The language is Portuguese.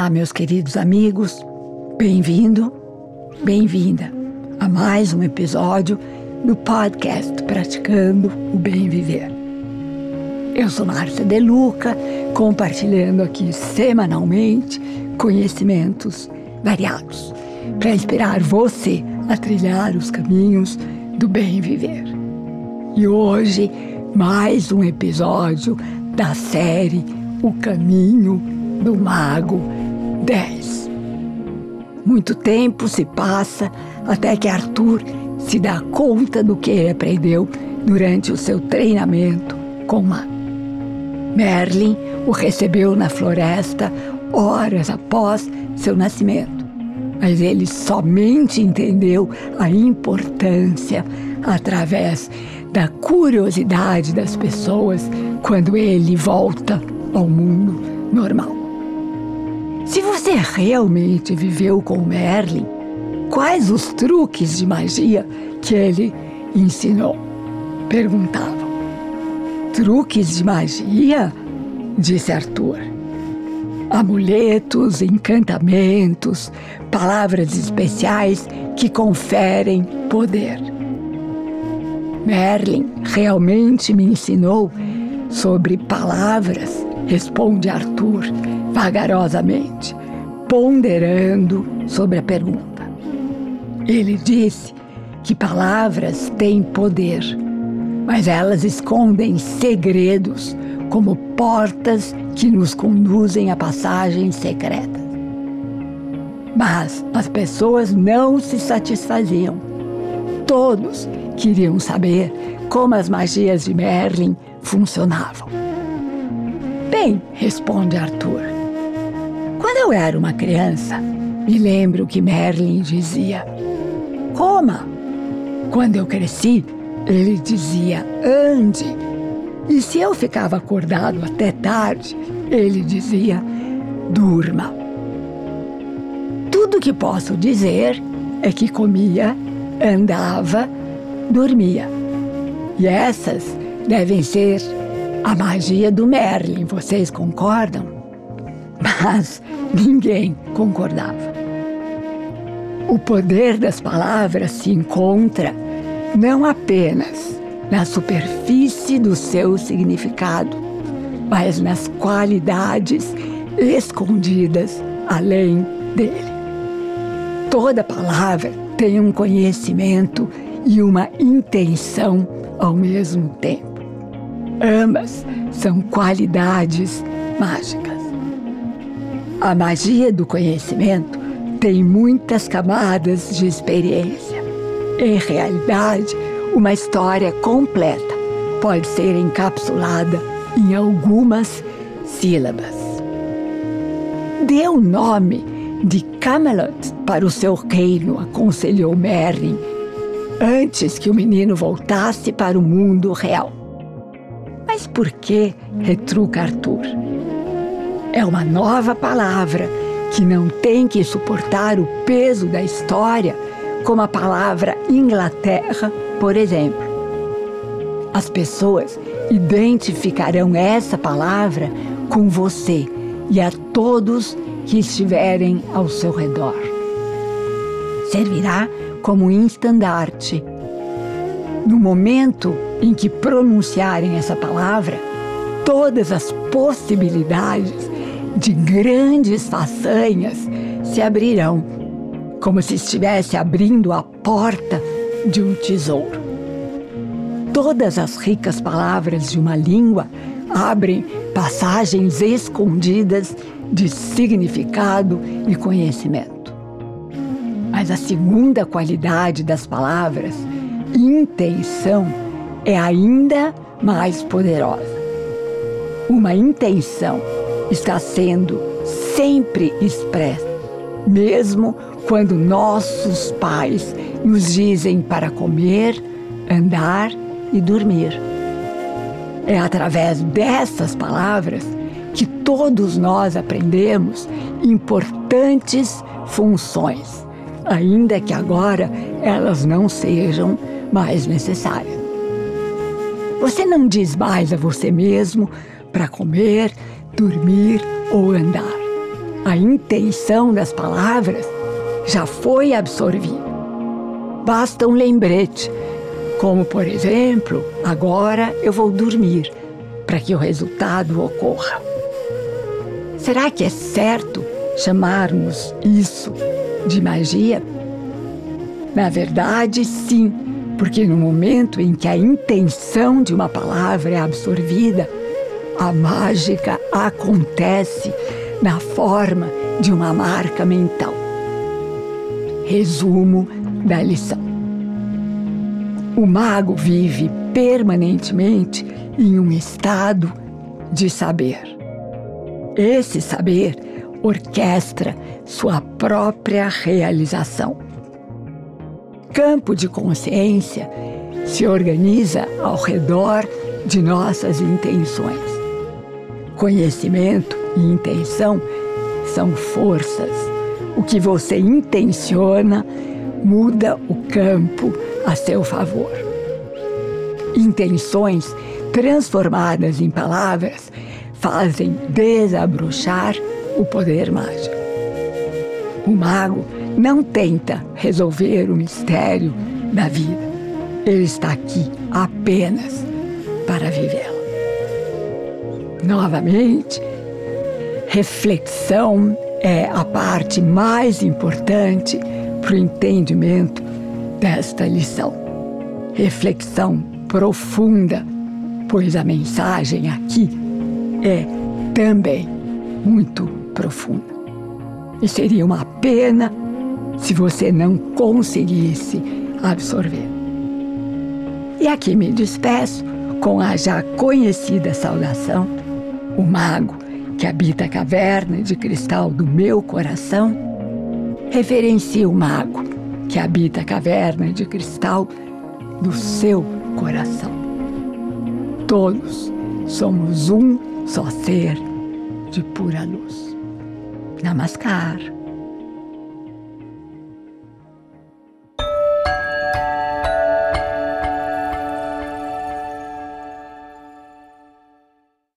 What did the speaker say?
Olá, meus queridos amigos, bem-vindo, bem-vinda a mais um episódio do podcast Praticando o Bem Viver. Eu sou Márcia De Luca, compartilhando aqui semanalmente conhecimentos variados para inspirar você a trilhar os caminhos do bem viver. E hoje, mais um episódio da série O Caminho do Mago 10. Muito tempo se passa até que Arthur se dá conta do que ele aprendeu durante o seu treinamento com mago. Merlin o recebeu na floresta horas após seu nascimento, mas ele somente entendeu a importância através da curiosidade das pessoas quando ele volta ao mundo normal. Se você realmente viveu com Merlin, quais os truques de magia que ele ensinou? Perguntavam. Truques de magia? Disse Arthur. Amuletos, encantamentos, palavras especiais que conferem poder. Merlin realmente me ensinou sobre palavras, responde Arthur vagarosamente, ponderando sobre a pergunta. Ele disse que palavras têm poder, mas elas escondem segredos como portas que nos conduzem a passagens secretas. Mas as pessoas não se satisfaziam. Todos queriam saber como as magias de Merlin funcionavam. Bem, responde Arthur. Eu era uma criança, me lembro que Merlin dizia: Coma. Quando eu cresci, ele dizia: Ande. E se eu ficava acordado até tarde, ele dizia: Durma. Tudo que posso dizer é que comia, andava, dormia. E essas devem ser a magia do Merlin, vocês concordam? Mas ninguém concordava. O poder das palavras se encontra não apenas na superfície do seu significado, mas nas qualidades escondidas além dele. Toda palavra tem um conhecimento e uma intenção ao mesmo tempo. Ambas são qualidades mágicas. A magia do conhecimento tem muitas camadas de experiência. Em realidade, uma história completa pode ser encapsulada em algumas sílabas. Dê o nome de Camelot para o seu reino, aconselhou Merlin, antes que o menino voltasse para o mundo real. Mas por que? retruca Arthur. É uma nova palavra que não tem que suportar o peso da história, como a palavra Inglaterra, por exemplo. As pessoas identificarão essa palavra com você e a todos que estiverem ao seu redor. Servirá como um estandarte. No momento em que pronunciarem essa palavra, todas as possibilidades de grandes façanhas se abrirão, como se estivesse abrindo a porta de um tesouro. Todas as ricas palavras de uma língua abrem passagens escondidas de significado e conhecimento. Mas a segunda qualidade das palavras, intenção, é ainda mais poderosa. Uma intenção está sendo sempre expressa, mesmo quando nossos pais nos dizem para comer, andar e dormir. É através dessas palavras que todos nós aprendemos importantes funções, ainda que agora elas não sejam mais necessárias. Você não diz mais a você mesmo para comer, dormir ou andar. a intenção das palavras já foi absorvida. Basta um lembrete, como por exemplo, agora eu vou dormir, para que o resultado ocorra. Será que é certo chamarmos isso de magia? Na verdade, sim, porque no momento em que a intenção de uma palavra é absorvida, a mágica acontece na forma de uma marca mental. Resumo da lição: o mago vive permanentemente em um estado de saber. Esse saber orquestra sua própria realização. Campo de consciência se organiza ao redor de nossas intenções. Conhecimento e intenção são forças. O que você intenciona muda o campo a seu favor. Intenções transformadas em palavras fazem desabrochar o poder mágico. O mago não tenta resolver o mistério da vida. Ele está aqui apenas para vivê-la. Novamente, reflexão é a parte mais importante para o entendimento desta lição. Reflexão profunda, pois a mensagem aqui é também muito profunda. E seria uma pena se você não conseguisse absorver. E aqui me despeço com a já conhecida saudação o mago que habita a caverna de cristal do meu coração, reverencia o mago que habita a caverna de cristal do seu coração. Todos somos um só ser de pura luz. Namaskar.